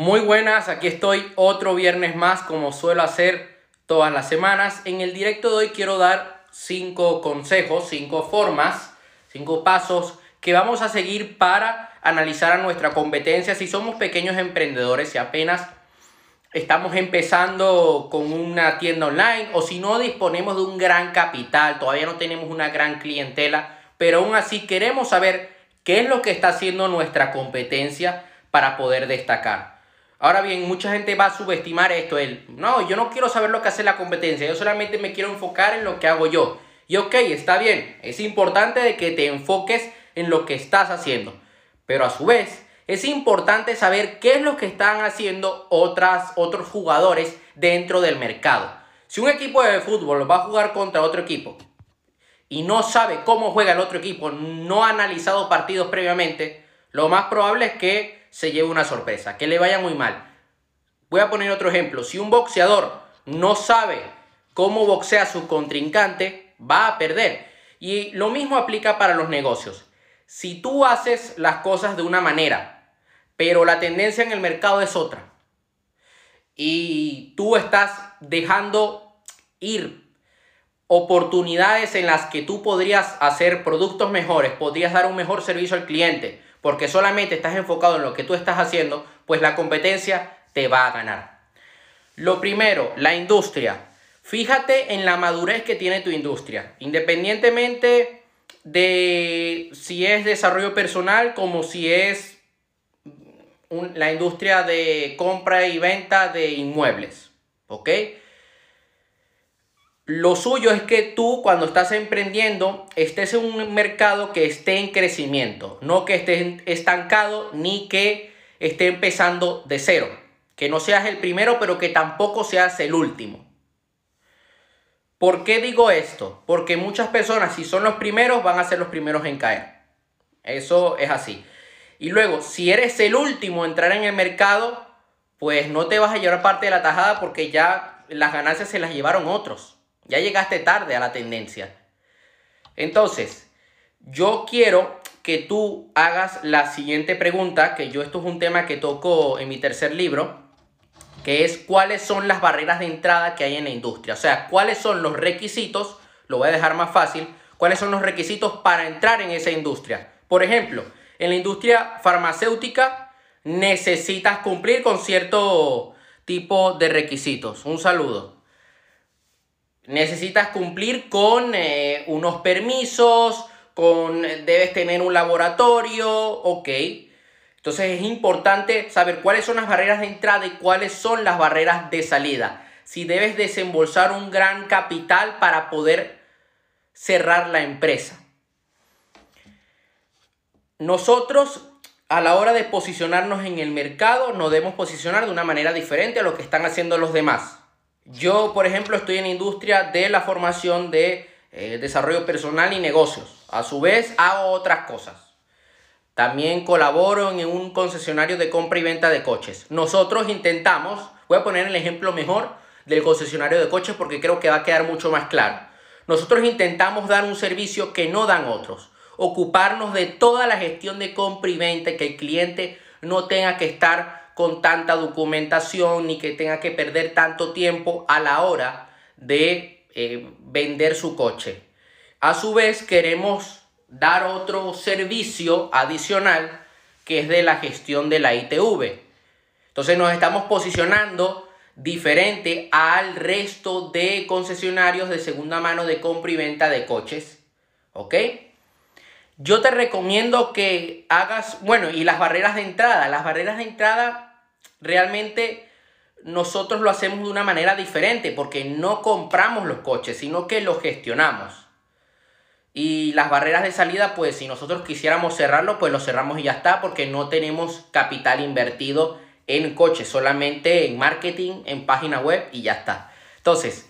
Muy buenas, aquí estoy otro viernes más como suelo hacer todas las semanas. En el directo de hoy quiero dar cinco consejos, cinco formas, cinco pasos que vamos a seguir para analizar a nuestra competencia si somos pequeños emprendedores y apenas estamos empezando con una tienda online o si no disponemos de un gran capital, todavía no tenemos una gran clientela, pero aún así queremos saber qué es lo que está haciendo nuestra competencia para poder destacar. Ahora bien, mucha gente va a subestimar esto. No, yo no quiero saber lo que hace la competencia, yo solamente me quiero enfocar en lo que hago yo. Y ok, está bien, es importante de que te enfoques en lo que estás haciendo. Pero a su vez, es importante saber qué es lo que están haciendo otras, otros jugadores dentro del mercado. Si un equipo de fútbol va a jugar contra otro equipo y no sabe cómo juega el otro equipo, no ha analizado partidos previamente, lo más probable es que se lleve una sorpresa, que le vaya muy mal. Voy a poner otro ejemplo. Si un boxeador no sabe cómo boxea su contrincante, va a perder. Y lo mismo aplica para los negocios. Si tú haces las cosas de una manera, pero la tendencia en el mercado es otra, y tú estás dejando ir oportunidades en las que tú podrías hacer productos mejores, podrías dar un mejor servicio al cliente, porque solamente estás enfocado en lo que tú estás haciendo, pues la competencia te va a ganar. Lo primero, la industria. Fíjate en la madurez que tiene tu industria, independientemente de si es desarrollo personal como si es la industria de compra y venta de inmuebles. ¿Ok? Lo suyo es que tú cuando estás emprendiendo estés en un mercado que esté en crecimiento, no que esté estancado ni que esté empezando de cero. Que no seas el primero, pero que tampoco seas el último. ¿Por qué digo esto? Porque muchas personas, si son los primeros, van a ser los primeros en caer. Eso es así. Y luego, si eres el último en entrar en el mercado, pues no te vas a llevar parte de la tajada porque ya las ganancias se las llevaron otros. Ya llegaste tarde a la tendencia. Entonces, yo quiero que tú hagas la siguiente pregunta, que yo esto es un tema que toco en mi tercer libro, que es cuáles son las barreras de entrada que hay en la industria. O sea, cuáles son los requisitos, lo voy a dejar más fácil, cuáles son los requisitos para entrar en esa industria. Por ejemplo, en la industria farmacéutica necesitas cumplir con cierto tipo de requisitos. Un saludo necesitas cumplir con eh, unos permisos, con, debes tener un laboratorio, ok. Entonces es importante saber cuáles son las barreras de entrada y cuáles son las barreras de salida. Si debes desembolsar un gran capital para poder cerrar la empresa. Nosotros a la hora de posicionarnos en el mercado nos debemos posicionar de una manera diferente a lo que están haciendo los demás. Yo, por ejemplo, estoy en la industria de la formación de eh, desarrollo personal y negocios. A su vez, hago otras cosas. También colaboro en un concesionario de compra y venta de coches. Nosotros intentamos, voy a poner el ejemplo mejor del concesionario de coches porque creo que va a quedar mucho más claro. Nosotros intentamos dar un servicio que no dan otros. Ocuparnos de toda la gestión de compra y venta, que el cliente no tenga que estar con tanta documentación ni que tenga que perder tanto tiempo a la hora de eh, vender su coche. A su vez queremos dar otro servicio adicional que es de la gestión de la ITV. Entonces nos estamos posicionando diferente al resto de concesionarios de segunda mano de compra y venta de coches. ¿Ok? Yo te recomiendo que hagas, bueno, y las barreras de entrada. Las barreras de entrada realmente nosotros lo hacemos de una manera diferente porque no compramos los coches, sino que los gestionamos. Y las barreras de salida, pues si nosotros quisiéramos cerrarlo, pues lo cerramos y ya está, porque no tenemos capital invertido en coches, solamente en marketing, en página web y ya está. Entonces,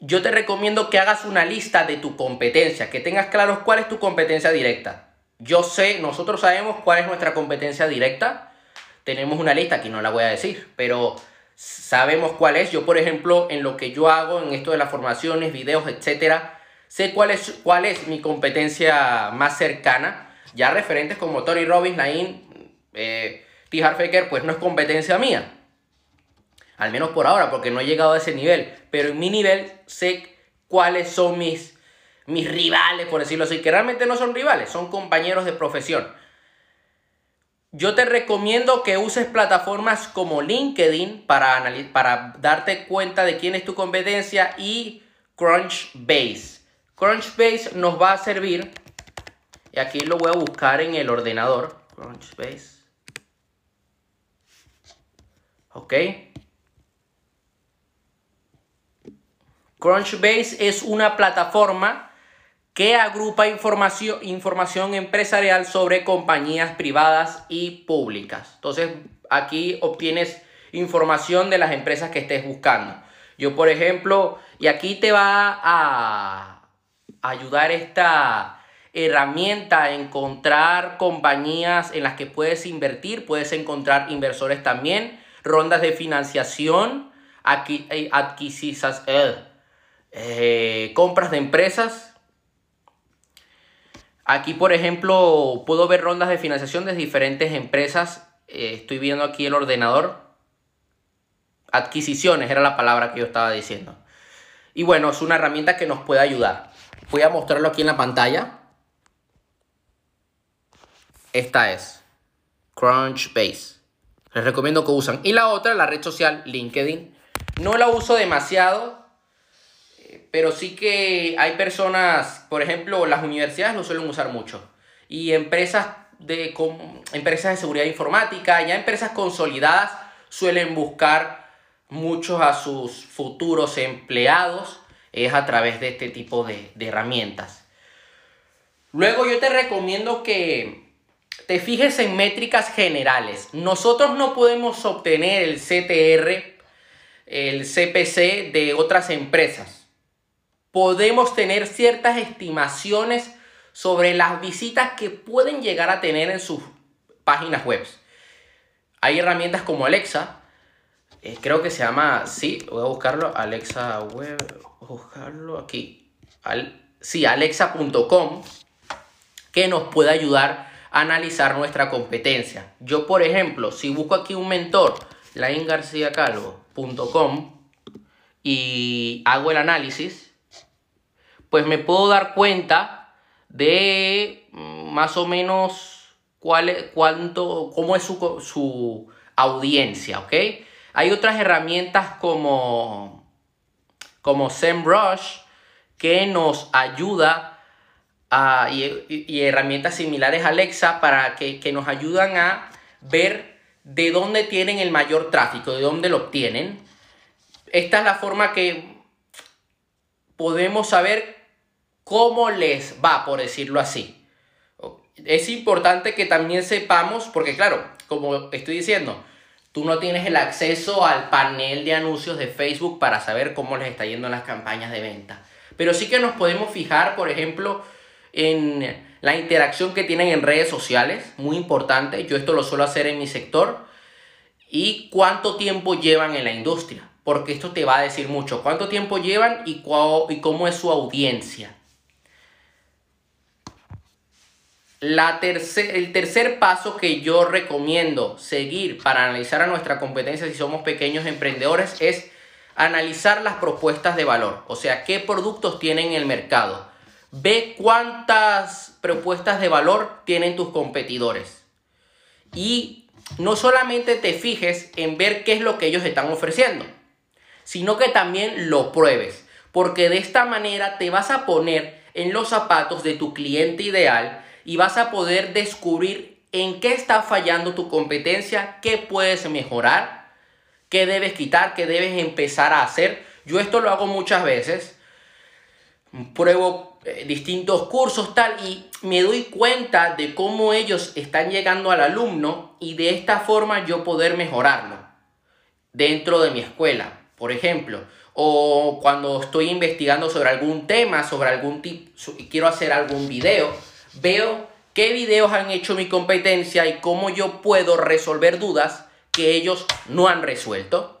yo te recomiendo que hagas una lista de tu competencia, que tengas claros cuál es tu competencia directa. Yo sé, nosotros sabemos cuál es nuestra competencia directa, tenemos una lista que no la voy a decir, pero sabemos cuál es. Yo, por ejemplo, en lo que yo hago, en esto de las formaciones, videos, etcétera, sé cuál es, cuál es mi competencia más cercana. Ya referentes como Tony Robbins, Nain, eh, Tijar pues no es competencia mía. Al menos por ahora, porque no he llegado a ese nivel. Pero en mi nivel sé cuáles son mis, mis rivales, por decirlo así, que realmente no son rivales, son compañeros de profesión. Yo te recomiendo que uses plataformas como LinkedIn para, para darte cuenta de quién es tu competencia y Crunchbase. Crunchbase nos va a servir, y aquí lo voy a buscar en el ordenador, Crunchbase. ¿Ok? Crunchbase es una plataforma que agrupa información, información empresarial sobre compañías privadas y públicas. Entonces, aquí obtienes información de las empresas que estés buscando. Yo, por ejemplo, y aquí te va a ayudar esta herramienta a encontrar compañías en las que puedes invertir, puedes encontrar inversores también, rondas de financiación, eh, adquisiciones, eh, eh, compras de empresas. Aquí, por ejemplo, puedo ver rondas de financiación de diferentes empresas. estoy viendo aquí el ordenador. Adquisiciones era la palabra que yo estaba diciendo. Y bueno, es una herramienta que nos puede ayudar. Voy a mostrarlo aquí en la pantalla. Esta es Crunchbase. Les recomiendo que usen. Y la otra, la red social LinkedIn. No la uso demasiado, pero sí que hay personas, por ejemplo, las universidades lo suelen usar mucho. Y empresas de, empresas de seguridad informática, ya empresas consolidadas suelen buscar muchos a sus futuros empleados es a través de este tipo de, de herramientas. Luego yo te recomiendo que te fijes en métricas generales. Nosotros no podemos obtener el CTR, el CPC de otras empresas. Podemos tener ciertas estimaciones sobre las visitas que pueden llegar a tener en sus páginas web. Hay herramientas como Alexa, eh, creo que se llama, sí, voy a buscarlo, Alexa Web, a buscarlo aquí, sí, alexa.com, que nos puede ayudar analizar nuestra competencia. Yo, por ejemplo, si busco aquí un mentor, laingarciacalvo.com y hago el análisis, pues me puedo dar cuenta de mm, más o menos cuál es, cuánto, cómo es su, su audiencia, ¿ok? Hay otras herramientas como, como SEMrush que nos ayuda y, herramientas similares a Alexa para que, que nos ayudan a ver de dónde tienen el mayor tráfico, de dónde lo obtienen. Esta es la forma que podemos saber cómo les va, por decirlo así. Es importante que también sepamos, porque claro, como estoy diciendo, tú no tienes el acceso al panel de anuncios de Facebook para saber cómo les está yendo en las campañas de venta. Pero sí que nos podemos fijar, por ejemplo, en la interacción que tienen en redes sociales, muy importante. Yo esto lo suelo hacer en mi sector. Y cuánto tiempo llevan en la industria, porque esto te va a decir mucho. Cuánto tiempo llevan y, y cómo es su audiencia. La el tercer paso que yo recomiendo seguir para analizar a nuestra competencia si somos pequeños emprendedores es analizar las propuestas de valor, o sea, qué productos tienen en el mercado Ve cuántas propuestas de valor tienen tus competidores. Y no solamente te fijes en ver qué es lo que ellos están ofreciendo, sino que también lo pruebes. Porque de esta manera te vas a poner en los zapatos de tu cliente ideal y vas a poder descubrir en qué está fallando tu competencia, qué puedes mejorar, qué debes quitar, qué debes empezar a hacer. Yo esto lo hago muchas veces. Pruebo eh, distintos cursos, tal, y me doy cuenta de cómo ellos están llegando al alumno y de esta forma yo poder mejorarlo dentro de mi escuela, por ejemplo, o cuando estoy investigando sobre algún tema, sobre algún tipo, y quiero hacer algún video, veo qué videos han hecho mi competencia y cómo yo puedo resolver dudas que ellos no han resuelto.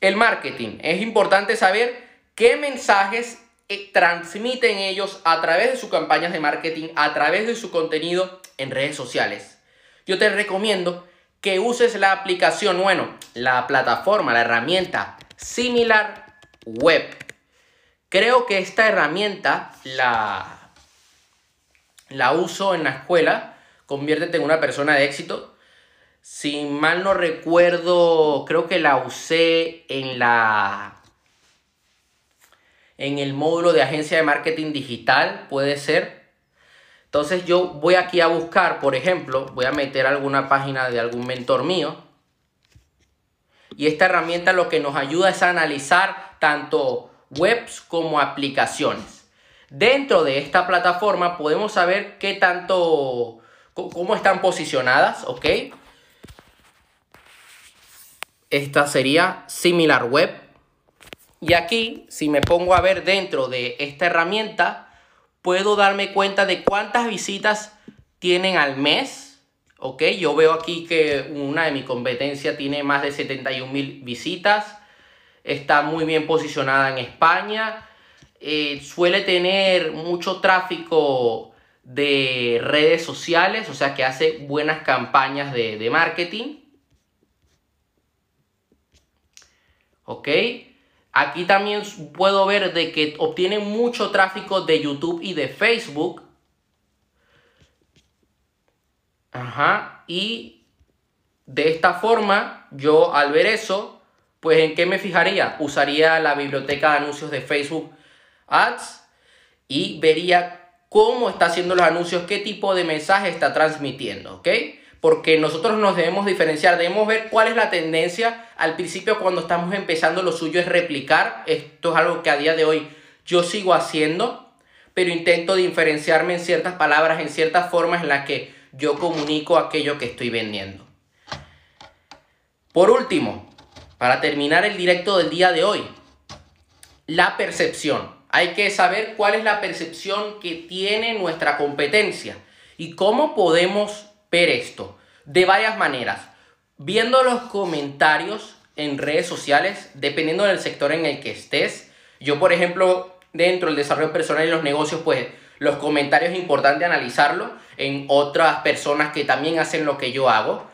El marketing. Es importante saber qué mensajes eh, transmiten ellos a través de sus campañas de marketing, a través de su contenido en redes sociales. yo te recomiendo que uses la aplicación, bueno, la plataforma, la herramienta similar web. Creo que esta herramienta la, la uso en la escuela, conviértete en una persona de éxito. Si mal no recuerdo, creo que la usé en la en el módulo de agencia de marketing digital, puede ser. Entonces yo voy aquí a buscar, por ejemplo, voy a meter alguna página de algún mentor mío. Y esta herramienta lo que nos ayuda es a analizar tanto webs como aplicaciones. Dentro de esta plataforma podemos saber qué tanto, cómo están posicionadas, ¿ok? Esta sería Similar Web. Y aquí, si me pongo a ver dentro de esta herramienta, puedo darme cuenta de cuántas visitas tienen al mes. ¿Ok? Yo veo aquí que una de mis competencias tiene más de 71 mil visitas. Está muy bien posicionada en España. Eh, suele tener mucho tráfico de redes sociales, o sea que hace buenas campañas de, de marketing. ¿Ok? Aquí también puedo ver de que obtiene mucho tráfico de YouTube y de Facebook. Ajá. Y de esta forma, yo al ver eso, pues ¿en qué me fijaría? Usaría la biblioteca de anuncios de Facebook Ads y vería cómo está haciendo los anuncios, qué tipo de mensaje está transmitiendo, ¿ok? porque nosotros nos debemos diferenciar, debemos ver cuál es la tendencia. Al principio cuando estamos empezando lo suyo es replicar, esto es algo que a día de hoy yo sigo haciendo, pero intento diferenciarme en ciertas palabras, en ciertas formas en las que yo comunico aquello que estoy vendiendo. Por último, para terminar el directo del día de hoy, la percepción. Hay que saber cuál es la percepción que tiene nuestra competencia y cómo podemos ver esto de varias maneras. Viendo los comentarios en redes sociales, dependiendo del sector en el que estés. Yo, por ejemplo, dentro del desarrollo personal y los negocios, pues los comentarios es importante analizarlo en otras personas que también hacen lo que yo hago.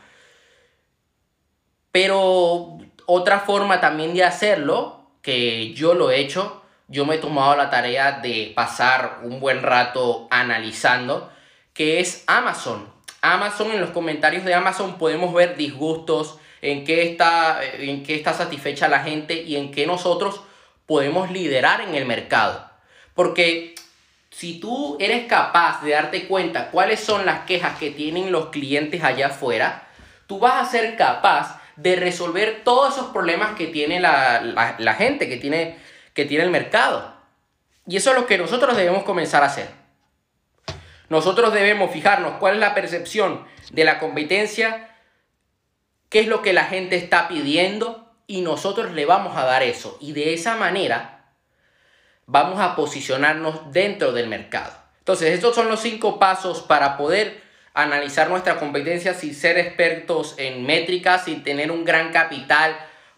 Pero otra forma también de hacerlo, que yo lo he hecho, yo me he tomado la tarea de pasar un buen rato analizando, que es Amazon. Amazon, en los comentarios de Amazon podemos ver disgustos, en qué está, en qué está satisfecha la gente y en qué nosotros podemos liderar en el mercado. Porque si tú eres capaz de darte cuenta cuáles son las quejas que tienen los clientes allá afuera, tú vas a ser capaz de resolver todos esos problemas que tiene la, gente, que tiene, que tiene el mercado. Y eso es lo que nosotros debemos comenzar a hacer. Nosotros debemos fijarnos cuál es la percepción de la competencia, qué es lo que la gente está pidiendo y nosotros le vamos a dar eso. Y de esa manera vamos a posicionarnos dentro del mercado. Entonces, estos son los cinco pasos para poder analizar nuestra competencia sin ser expertos en métricas, sin tener un gran capital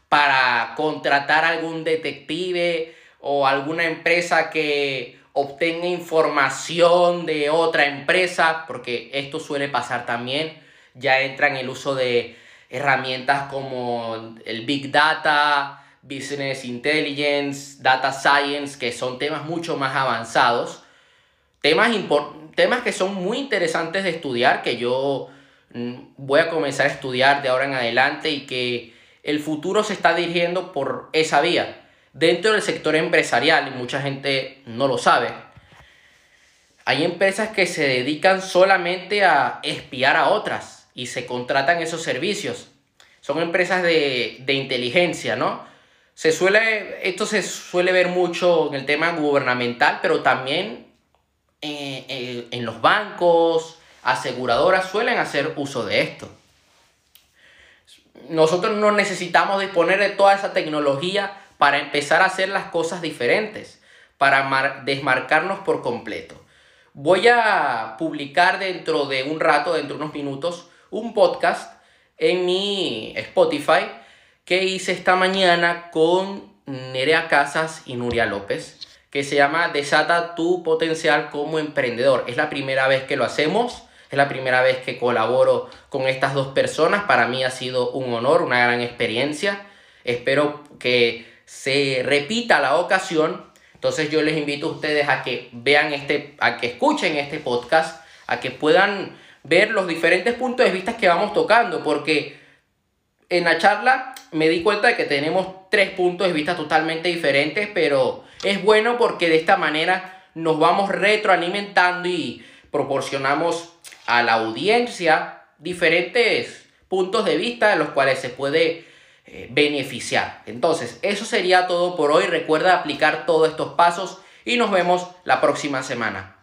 para contratar algún detective o alguna empresa que obtenga información de otra empresa, porque esto suele pasar también, ya entra en el uso de herramientas como el Big Data, Business Intelligence, Data Science, que son temas mucho más avanzados, temas, temas que son muy interesantes de estudiar, que yo mm, voy a comenzar a estudiar de ahora en adelante y que el futuro se está dirigiendo por esa vía Dentro del sector empresarial, y mucha gente no lo sabe, hay empresas que se dedican solamente a espiar a otras y se contratan esos servicios. Son empresas de, inteligencia, ¿no? Se suele, esto se suele ver mucho en el tema gubernamental, pero también eh, eh, en los bancos, aseguradoras suelen hacer uso de esto. Nosotros no necesitamos disponer de toda esa tecnología para empezar a hacer las cosas diferentes, para desmarcarnos por completo. Voy a publicar dentro de un rato, dentro de unos minutos, un podcast en mi Spotify que hice esta mañana con Nerea Casas y Nuria López, que se llama Desata tu potencial como emprendedor. Es la primera vez que lo hacemos. Es la primera vez que colaboro con estas dos personas. Para mí ha sido un honor, una gran experiencia. Espero que se repita la ocasión. Entonces yo les invito a ustedes a que vean este, a que escuchen este podcast, a que puedan ver los diferentes puntos de vista que vamos tocando, porque en la charla me di cuenta de que tenemos tres puntos de vista totalmente diferentes, pero es bueno porque de esta manera nos vamos retroalimentando y proporcionamos a la audiencia diferentes puntos de vista de los cuales se puede eh, beneficiar. Entonces, eso sería todo por hoy. Recuerda aplicar todos estos pasos y nos vemos la próxima semana.